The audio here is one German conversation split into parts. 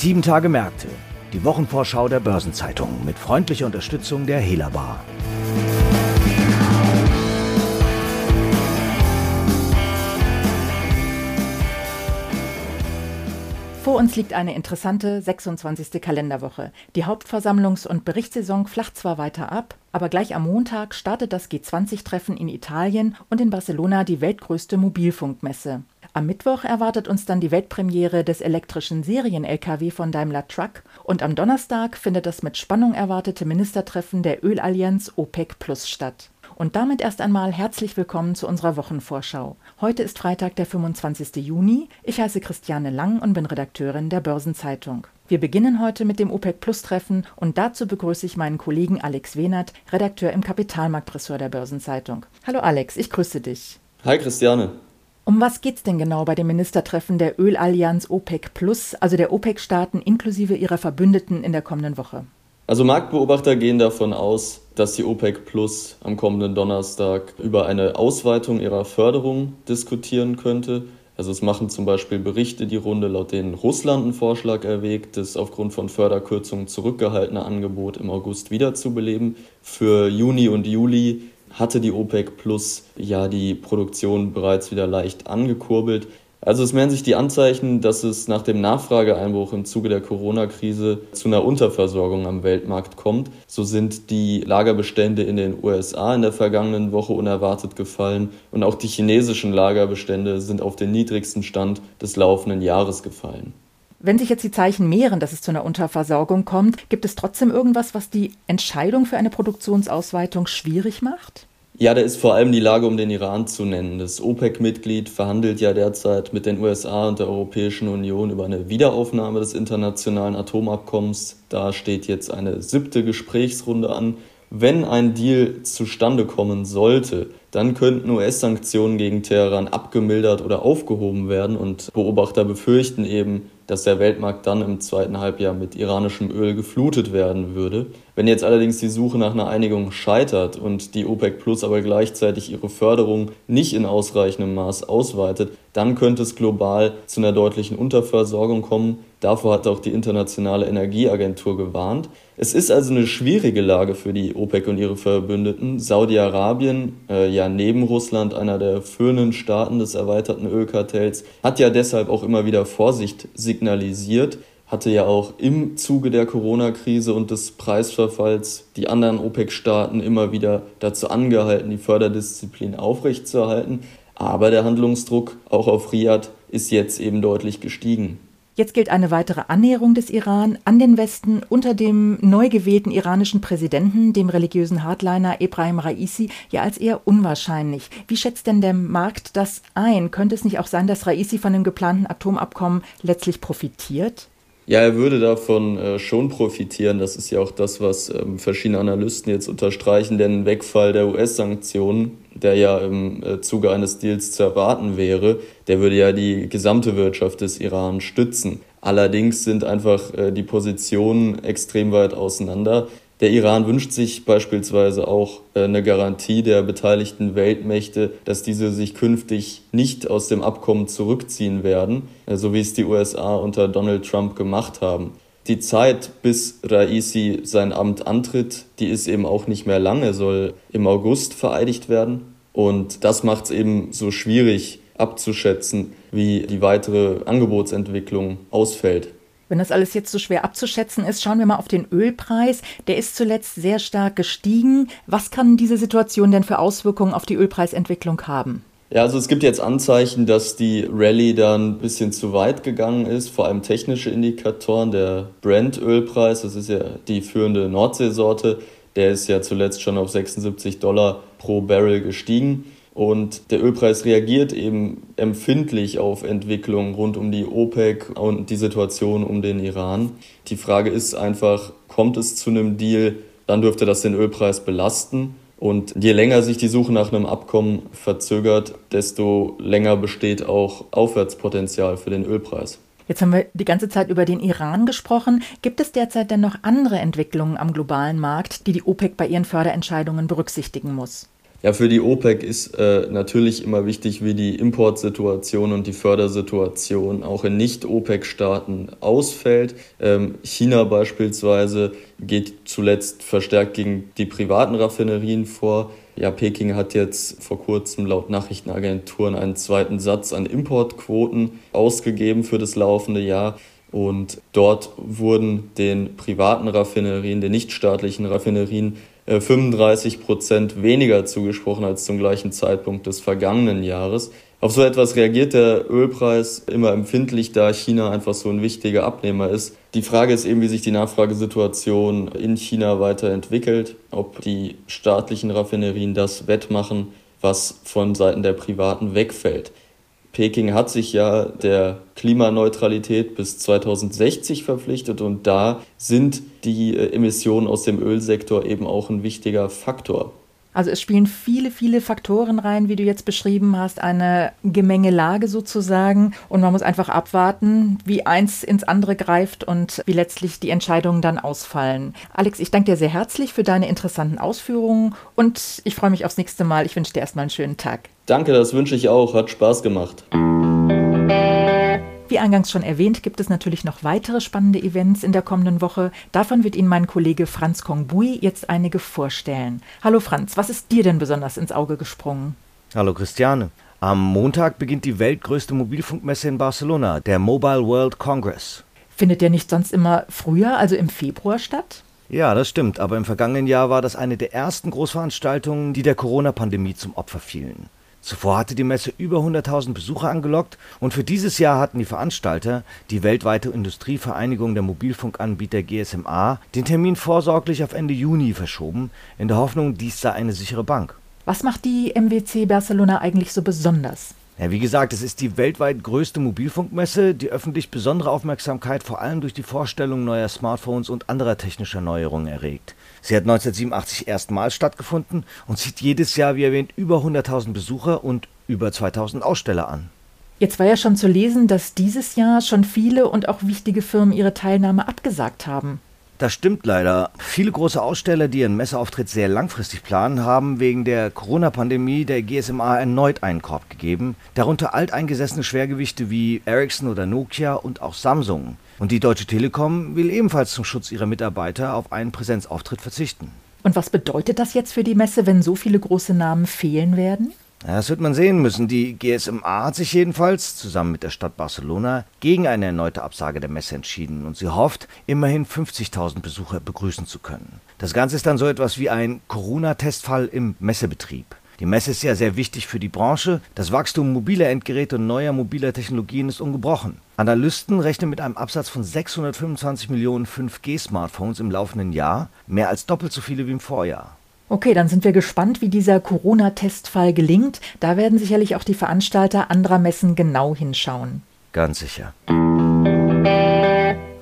Sieben Tage Märkte. Die Wochenvorschau der Börsenzeitung mit freundlicher Unterstützung der Hela Bar. Vor uns liegt eine interessante 26. Kalenderwoche. Die Hauptversammlungs- und Berichtssaison flacht zwar weiter ab, aber gleich am Montag startet das G20-Treffen in Italien und in Barcelona die weltgrößte Mobilfunkmesse. Am Mittwoch erwartet uns dann die Weltpremiere des elektrischen Serien-LKW von Daimler Truck und am Donnerstag findet das mit Spannung erwartete Ministertreffen der Ölallianz OPEC Plus statt. Und damit erst einmal herzlich willkommen zu unserer Wochenvorschau. Heute ist Freitag, der 25. Juni. Ich heiße Christiane Lang und bin Redakteurin der Börsenzeitung. Wir beginnen heute mit dem OPEC Plus Treffen und dazu begrüße ich meinen Kollegen Alex Wehnert, Redakteur im Kapitalmarktressort der Börsenzeitung. Hallo Alex, ich grüße dich. Hi Christiane. Um was geht's denn genau bei dem Ministertreffen der Ölallianz OPEC Plus, also der OPEC-Staaten inklusive ihrer Verbündeten in der kommenden Woche? Also Marktbeobachter gehen davon aus, dass die OPEC Plus am kommenden Donnerstag über eine Ausweitung ihrer Förderung diskutieren könnte. Also es machen zum Beispiel Berichte die Runde, laut denen Russland einen Vorschlag erwägt, das aufgrund von Förderkürzungen zurückgehaltene Angebot im August wiederzubeleben. Für Juni und Juli hatte die OPEC Plus ja die Produktion bereits wieder leicht angekurbelt. Also es mehren sich die Anzeichen, dass es nach dem Nachfrageeinbruch im Zuge der Corona-Krise zu einer Unterversorgung am Weltmarkt kommt. So sind die Lagerbestände in den USA in der vergangenen Woche unerwartet gefallen und auch die chinesischen Lagerbestände sind auf den niedrigsten Stand des laufenden Jahres gefallen. Wenn sich jetzt die Zeichen mehren, dass es zu einer Unterversorgung kommt, gibt es trotzdem irgendwas, was die Entscheidung für eine Produktionsausweitung schwierig macht? Ja, da ist vor allem die Lage um den Iran zu nennen. Das OPEC-Mitglied verhandelt ja derzeit mit den USA und der Europäischen Union über eine Wiederaufnahme des internationalen Atomabkommens. Da steht jetzt eine siebte Gesprächsrunde an. Wenn ein Deal zustande kommen sollte, dann könnten US-Sanktionen gegen Teheran abgemildert oder aufgehoben werden und Beobachter befürchten eben, dass der Weltmarkt dann im zweiten Halbjahr mit iranischem Öl geflutet werden würde. Wenn jetzt allerdings die Suche nach einer Einigung scheitert und die OPEC Plus aber gleichzeitig ihre Förderung nicht in ausreichendem Maß ausweitet, dann könnte es global zu einer deutlichen Unterversorgung kommen. Davor hat auch die Internationale Energieagentur gewarnt. Es ist also eine schwierige Lage für die OPEC und ihre Verbündeten. Saudi-Arabien, äh, ja neben Russland einer der führenden Staaten des erweiterten Ölkartells, hat ja deshalb auch immer wieder Vorsicht signalisiert hatte ja auch im Zuge der Corona-Krise und des Preisverfalls die anderen OPEC-Staaten immer wieder dazu angehalten, die Förderdisziplin aufrechtzuerhalten. Aber der Handlungsdruck auch auf Riyadh ist jetzt eben deutlich gestiegen. Jetzt gilt eine weitere Annäherung des Iran an den Westen unter dem neu gewählten iranischen Präsidenten, dem religiösen Hardliner Ebrahim Raisi, ja als eher unwahrscheinlich. Wie schätzt denn der Markt das ein? Könnte es nicht auch sein, dass Raisi von dem geplanten Atomabkommen letztlich profitiert? Ja, er würde davon äh, schon profitieren. Das ist ja auch das, was ähm, verschiedene Analysten jetzt unterstreichen. Denn Wegfall der US-Sanktionen, der ja im äh, Zuge eines Deals zu erwarten wäre, der würde ja die gesamte Wirtschaft des Iran stützen. Allerdings sind einfach äh, die Positionen extrem weit auseinander. Der Iran wünscht sich beispielsweise auch äh, eine Garantie der beteiligten Weltmächte, dass diese sich künftig nicht aus dem Abkommen zurückziehen werden, so wie es die USA unter Donald Trump gemacht haben. Die Zeit, bis Raisi sein Amt antritt, die ist eben auch nicht mehr lang. Er soll im August vereidigt werden. Und das macht es eben so schwierig abzuschätzen, wie die weitere Angebotsentwicklung ausfällt. Wenn das alles jetzt so schwer abzuschätzen ist, schauen wir mal auf den Ölpreis. Der ist zuletzt sehr stark gestiegen. Was kann diese Situation denn für Auswirkungen auf die Ölpreisentwicklung haben? Ja, also es gibt jetzt Anzeichen, dass die Rallye dann ein bisschen zu weit gegangen ist, vor allem technische Indikatoren. Der Brent-Ölpreis, das ist ja die führende Nordseesorte, der ist ja zuletzt schon auf 76 Dollar pro Barrel gestiegen. Und der Ölpreis reagiert eben empfindlich auf Entwicklungen rund um die OPEC und die Situation um den Iran. Die Frage ist einfach, kommt es zu einem Deal, dann dürfte das den Ölpreis belasten. Und je länger sich die Suche nach einem Abkommen verzögert, desto länger besteht auch Aufwärtspotenzial für den Ölpreis. Jetzt haben wir die ganze Zeit über den Iran gesprochen. Gibt es derzeit denn noch andere Entwicklungen am globalen Markt, die die OPEC bei ihren Förderentscheidungen berücksichtigen muss? Ja, für die OPEC ist äh, natürlich immer wichtig, wie die Importsituation und die Fördersituation auch in Nicht-OPEC-Staaten ausfällt. Ähm, China beispielsweise geht zuletzt verstärkt gegen die privaten Raffinerien vor. Ja, Peking hat jetzt vor kurzem laut Nachrichtenagenturen einen zweiten Satz an Importquoten ausgegeben für das laufende Jahr. Und dort wurden den privaten Raffinerien, den nichtstaatlichen Raffinerien, 35 äh, Prozent weniger zugesprochen als zum gleichen Zeitpunkt des vergangenen Jahres. Auf so etwas reagiert der Ölpreis immer empfindlich, da China einfach so ein wichtiger Abnehmer ist. Die Frage ist eben, wie sich die Nachfragesituation in China weiterentwickelt, ob die staatlichen Raffinerien das wettmachen, was von Seiten der Privaten wegfällt. Peking hat sich ja der Klimaneutralität bis 2060 verpflichtet und da sind die äh, Emissionen aus dem Ölsektor eben auch ein wichtiger Faktor. Also es spielen viele, viele Faktoren rein, wie du jetzt beschrieben hast, eine Gemengelage sozusagen. Und man muss einfach abwarten, wie eins ins andere greift und wie letztlich die Entscheidungen dann ausfallen. Alex, ich danke dir sehr herzlich für deine interessanten Ausführungen und ich freue mich aufs nächste Mal. Ich wünsche dir erstmal einen schönen Tag. Danke, das wünsche ich auch. Hat Spaß gemacht. Wie eingangs schon erwähnt, gibt es natürlich noch weitere spannende Events in der kommenden Woche. Davon wird Ihnen mein Kollege Franz Kongbui jetzt einige vorstellen. Hallo Franz, was ist dir denn besonders ins Auge gesprungen? Hallo Christiane. Am Montag beginnt die weltgrößte Mobilfunkmesse in Barcelona, der Mobile World Congress. Findet der nicht sonst immer früher, also im Februar statt? Ja, das stimmt, aber im vergangenen Jahr war das eine der ersten Großveranstaltungen, die der Corona-Pandemie zum Opfer fielen. Zuvor hatte die Messe über 100.000 Besucher angelockt und für dieses Jahr hatten die Veranstalter, die weltweite Industrievereinigung der Mobilfunkanbieter GSMA, den Termin vorsorglich auf Ende Juni verschoben, in der Hoffnung, dies sei eine sichere Bank. Was macht die MWC Barcelona eigentlich so besonders? Ja, wie gesagt, es ist die weltweit größte Mobilfunkmesse, die öffentlich besondere Aufmerksamkeit vor allem durch die Vorstellung neuer Smartphones und anderer technischer Neuerungen erregt. Sie hat 1987 erstmals stattgefunden und zieht jedes Jahr, wie erwähnt, über 100.000 Besucher und über 2.000 Aussteller an. Jetzt war ja schon zu lesen, dass dieses Jahr schon viele und auch wichtige Firmen ihre Teilnahme abgesagt haben. Das stimmt leider. Viele große Aussteller, die ihren Messeauftritt sehr langfristig planen, haben wegen der Corona-Pandemie der GSMA erneut einen Korb gegeben, darunter alteingesessene Schwergewichte wie Ericsson oder Nokia und auch Samsung. Und die Deutsche Telekom will ebenfalls zum Schutz ihrer Mitarbeiter auf einen Präsenzauftritt verzichten. Und was bedeutet das jetzt für die Messe, wenn so viele große Namen fehlen werden? Das wird man sehen müssen. Die GSMA hat sich jedenfalls zusammen mit der Stadt Barcelona gegen eine erneute Absage der Messe entschieden und sie hofft, immerhin 50.000 Besucher begrüßen zu können. Das Ganze ist dann so etwas wie ein Corona-Testfall im Messebetrieb. Die Messe ist ja sehr wichtig für die Branche. Das Wachstum mobiler Endgeräte und neuer mobiler Technologien ist ungebrochen. Analysten rechnen mit einem Absatz von 625 Millionen 5G-Smartphones im laufenden Jahr, mehr als doppelt so viele wie im Vorjahr. Okay, dann sind wir gespannt, wie dieser Corona-Testfall gelingt. Da werden sicherlich auch die Veranstalter anderer Messen genau hinschauen. Ganz sicher.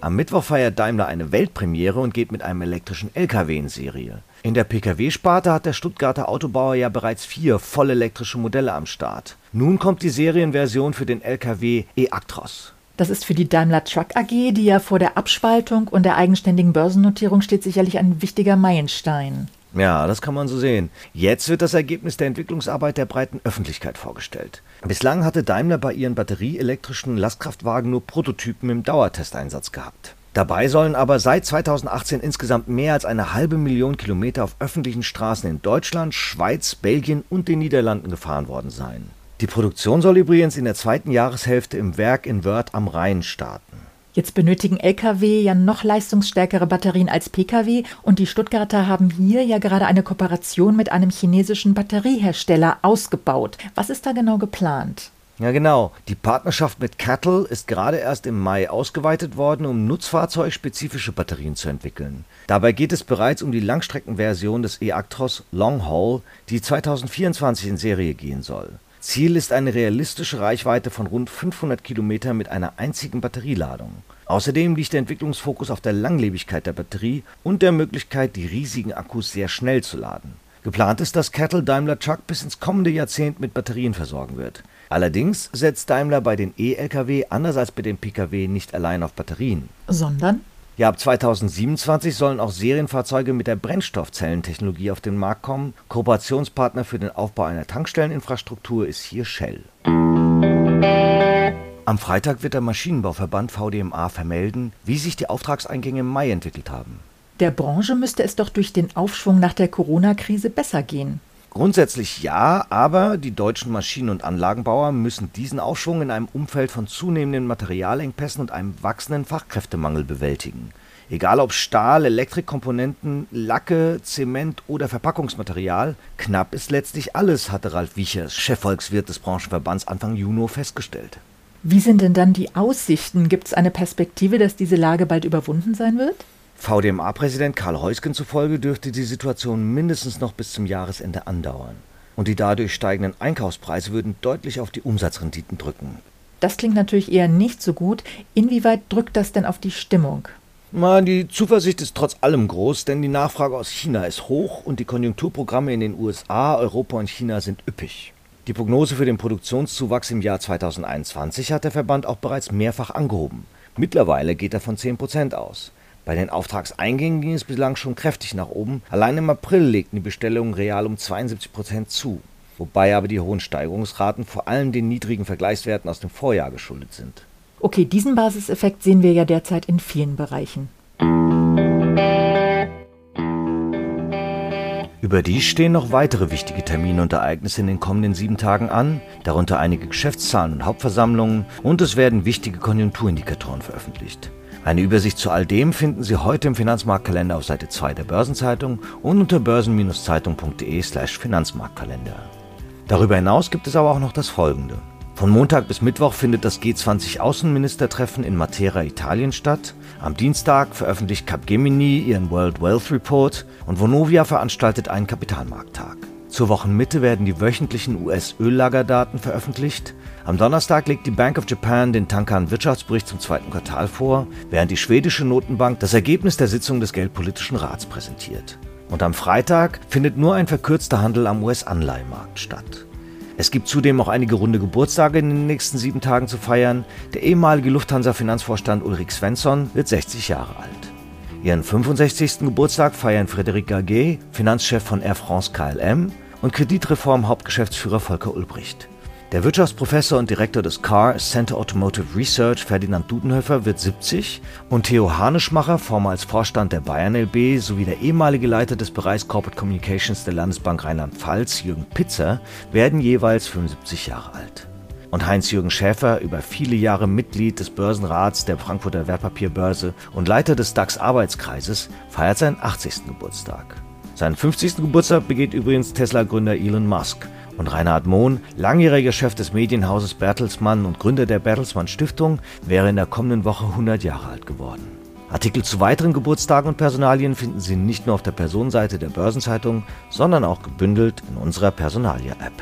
Am Mittwoch feiert Daimler eine Weltpremiere und geht mit einem elektrischen LKW in Serie. In der Pkw-Sparte hat der Stuttgarter Autobauer ja bereits vier vollelektrische Modelle am Start. Nun kommt die Serienversion für den LKW e-Actros. Das ist für die Daimler Truck AG, die ja vor der Abspaltung und der eigenständigen Börsennotierung steht, sicherlich ein wichtiger Meilenstein. Ja, das kann man so sehen. Jetzt wird das Ergebnis der Entwicklungsarbeit der breiten Öffentlichkeit vorgestellt. Bislang hatte Daimler bei ihren batterieelektrischen Lastkraftwagen nur Prototypen im Dauertesteinsatz gehabt. Dabei sollen aber seit 2018 insgesamt mehr als eine halbe Million Kilometer auf öffentlichen Straßen in Deutschland, Schweiz, Belgien und den Niederlanden gefahren worden sein. Die Produktion soll übrigens in der zweiten Jahreshälfte im Werk in Wörth am Rhein starten. Jetzt benötigen Lkw ja noch leistungsstärkere Batterien als Pkw und die Stuttgarter haben hier ja gerade eine Kooperation mit einem chinesischen Batteriehersteller ausgebaut. Was ist da genau geplant? Ja, genau. Die Partnerschaft mit Cattle ist gerade erst im Mai ausgeweitet worden, um nutzfahrzeugspezifische Batterien zu entwickeln. Dabei geht es bereits um die Langstreckenversion des e-Actros Long Haul, die 2024 in Serie gehen soll. Ziel ist eine realistische Reichweite von rund 500 Kilometern mit einer einzigen Batterieladung. Außerdem liegt der Entwicklungsfokus auf der Langlebigkeit der Batterie und der Möglichkeit, die riesigen Akkus sehr schnell zu laden. Geplant ist, dass Cattle Daimler Truck bis ins kommende Jahrzehnt mit Batterien versorgen wird. Allerdings setzt Daimler bei den E-Lkw anders als bei den Pkw nicht allein auf Batterien. Sondern? Ja, ab 2027 sollen auch Serienfahrzeuge mit der Brennstoffzellentechnologie auf den Markt kommen. Kooperationspartner für den Aufbau einer Tankstelleninfrastruktur ist hier Shell. Am Freitag wird der Maschinenbauverband VDMA vermelden, wie sich die Auftragseingänge im Mai entwickelt haben. Der Branche müsste es doch durch den Aufschwung nach der Corona-Krise besser gehen. Grundsätzlich ja, aber die deutschen Maschinen- und Anlagenbauer müssen diesen Aufschwung in einem Umfeld von zunehmenden Materialengpässen und einem wachsenden Fachkräftemangel bewältigen. Egal ob Stahl, Elektrikkomponenten, Lacke, Zement oder Verpackungsmaterial, knapp ist letztlich alles, hatte Ralf Wiechers, Chefvolkswirt des Branchenverbands Anfang Juni festgestellt. Wie sind denn dann die Aussichten? Gibt es eine Perspektive, dass diese Lage bald überwunden sein wird? VDMA-Präsident Karl Heusgen zufolge dürfte die Situation mindestens noch bis zum Jahresende andauern. Und die dadurch steigenden Einkaufspreise würden deutlich auf die Umsatzrenditen drücken. Das klingt natürlich eher nicht so gut. Inwieweit drückt das denn auf die Stimmung? Na, die Zuversicht ist trotz allem groß, denn die Nachfrage aus China ist hoch und die Konjunkturprogramme in den USA, Europa und China sind üppig. Die Prognose für den Produktionszuwachs im Jahr 2021 hat der Verband auch bereits mehrfach angehoben. Mittlerweile geht er von 10 Prozent aus. Bei den Auftragseingängen ging es bislang schon kräftig nach oben. Allein im April legten die Bestellungen real um 72 Prozent zu, wobei aber die hohen Steigerungsraten vor allem den niedrigen Vergleichswerten aus dem Vorjahr geschuldet sind. Okay, diesen Basiseffekt sehen wir ja derzeit in vielen Bereichen. Überdies stehen noch weitere wichtige Termine und Ereignisse in den kommenden sieben Tagen an, darunter einige Geschäftszahlen und Hauptversammlungen und es werden wichtige Konjunkturindikatoren veröffentlicht. Eine Übersicht zu all dem finden Sie heute im Finanzmarktkalender auf Seite 2 der Börsenzeitung und unter börsen-zeitung.de/slash Finanzmarktkalender. Darüber hinaus gibt es aber auch noch das folgende. Von Montag bis Mittwoch findet das G20-Außenministertreffen in Matera, Italien statt. Am Dienstag veröffentlicht Capgemini ihren World Wealth Report und Vonovia veranstaltet einen Kapitalmarkttag. Zur Wochenmitte werden die wöchentlichen US-Öllagerdaten veröffentlicht. Am Donnerstag legt die Bank of Japan den Tankan Wirtschaftsbericht zum zweiten Quartal vor, während die schwedische Notenbank das Ergebnis der Sitzung des Geldpolitischen Rats präsentiert. Und am Freitag findet nur ein verkürzter Handel am US-Anleihemarkt statt. Es gibt zudem auch einige runde Geburtstage in den nächsten sieben Tagen zu feiern. Der ehemalige Lufthansa-Finanzvorstand Ulrich Svensson wird 60 Jahre alt. Ihren 65. Geburtstag feiern Frédéric Gaguet, Finanzchef von Air France KLM, und Kreditreform-Hauptgeschäftsführer Volker Ulbricht. Der Wirtschaftsprofessor und Direktor des CAR Center Automotive Research Ferdinand Dudenhöfer wird 70 und Theo Haneschmacher, vormals Vorstand der Bayern LB, sowie der ehemalige Leiter des Bereichs Corporate Communications der Landesbank Rheinland-Pfalz, Jürgen Pitzer, werden jeweils 75 Jahre alt und Heinz-Jürgen Schäfer, über viele Jahre Mitglied des Börsenrats der Frankfurter Wertpapierbörse und Leiter des DAX-Arbeitskreises, feiert seinen 80. Geburtstag. Seinen 50. Geburtstag begeht übrigens Tesla-Gründer Elon Musk. Und Reinhard Mohn, langjähriger Chef des Medienhauses Bertelsmann und Gründer der Bertelsmann Stiftung, wäre in der kommenden Woche 100 Jahre alt geworden. Artikel zu weiteren Geburtstagen und Personalien finden Sie nicht nur auf der Personenseite der Börsenzeitung, sondern auch gebündelt in unserer Personalia-App.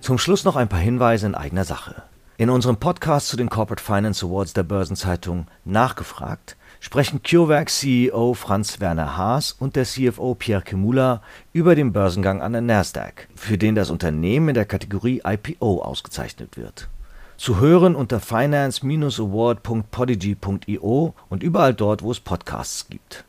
Zum Schluss noch ein paar Hinweise in eigener Sache. In unserem Podcast zu den Corporate Finance Awards der Börsenzeitung Nachgefragt sprechen CureVac CEO Franz Werner Haas und der CFO Pierre Kemula über den Börsengang an der Nasdaq, für den das Unternehmen in der Kategorie IPO ausgezeichnet wird. Zu hören unter finance-award.podigy.io und überall dort, wo es Podcasts gibt.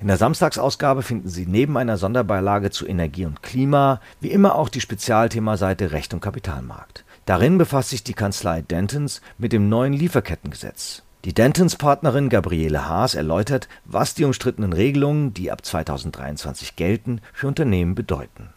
In der Samstagsausgabe finden Sie neben einer Sonderbeilage zu Energie und Klima wie immer auch die Spezialthemaseite Recht und Kapitalmarkt. Darin befasst sich die Kanzlei Dentons mit dem neuen Lieferkettengesetz. Die Dentons-Partnerin Gabriele Haas erläutert, was die umstrittenen Regelungen, die ab 2023 gelten, für Unternehmen bedeuten.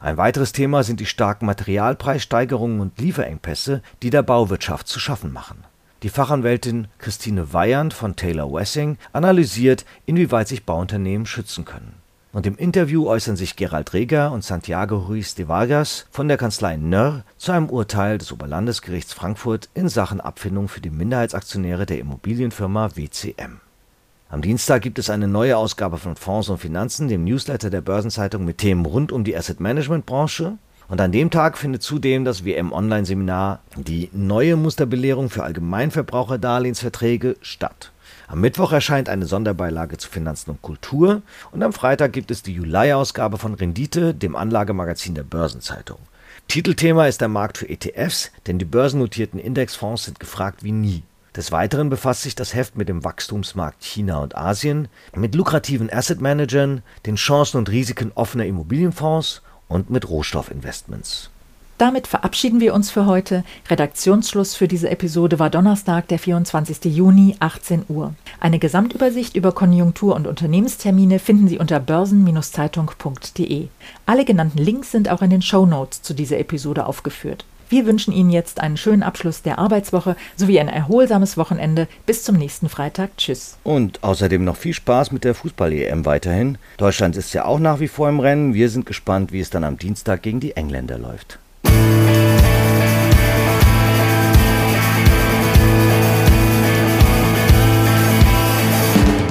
Ein weiteres Thema sind die starken Materialpreissteigerungen und Lieferengpässe, die der Bauwirtschaft zu schaffen machen die Fachanwältin Christine Weyand von Taylor Wessing analysiert, inwieweit sich Bauunternehmen schützen können. Und im Interview äußern sich Gerald Reger und Santiago Ruiz de Vargas von der Kanzlei Nörr zu einem Urteil des Oberlandesgerichts Frankfurt in Sachen Abfindung für die Minderheitsaktionäre der Immobilienfirma WCM. Am Dienstag gibt es eine neue Ausgabe von Fonds und Finanzen, dem Newsletter der Börsenzeitung mit Themen rund um die Asset Management Branche und an dem Tag findet zudem das WM-Online-Seminar Die neue Musterbelehrung für Allgemeinverbraucherdarlehensverträge statt. Am Mittwoch erscheint eine Sonderbeilage zu Finanzen und Kultur und am Freitag gibt es die Juli-Ausgabe von Rendite, dem Anlagemagazin der Börsenzeitung. Titelthema ist der Markt für ETFs, denn die börsennotierten Indexfonds sind gefragt wie nie. Des Weiteren befasst sich das Heft mit dem Wachstumsmarkt China und Asien, mit lukrativen Asset-Managern, den Chancen und Risiken offener Immobilienfonds und mit Rohstoffinvestments. Damit verabschieden wir uns für heute. Redaktionsschluss für diese Episode war Donnerstag, der 24. Juni, 18 Uhr. Eine Gesamtübersicht über Konjunktur- und Unternehmenstermine finden Sie unter börsen-zeitung.de. Alle genannten Links sind auch in den Show Notes zu dieser Episode aufgeführt. Wir wünschen Ihnen jetzt einen schönen Abschluss der Arbeitswoche sowie ein erholsames Wochenende. Bis zum nächsten Freitag. Tschüss. Und außerdem noch viel Spaß mit der Fußball-EM weiterhin. Deutschland ist ja auch nach wie vor im Rennen. Wir sind gespannt, wie es dann am Dienstag gegen die Engländer läuft.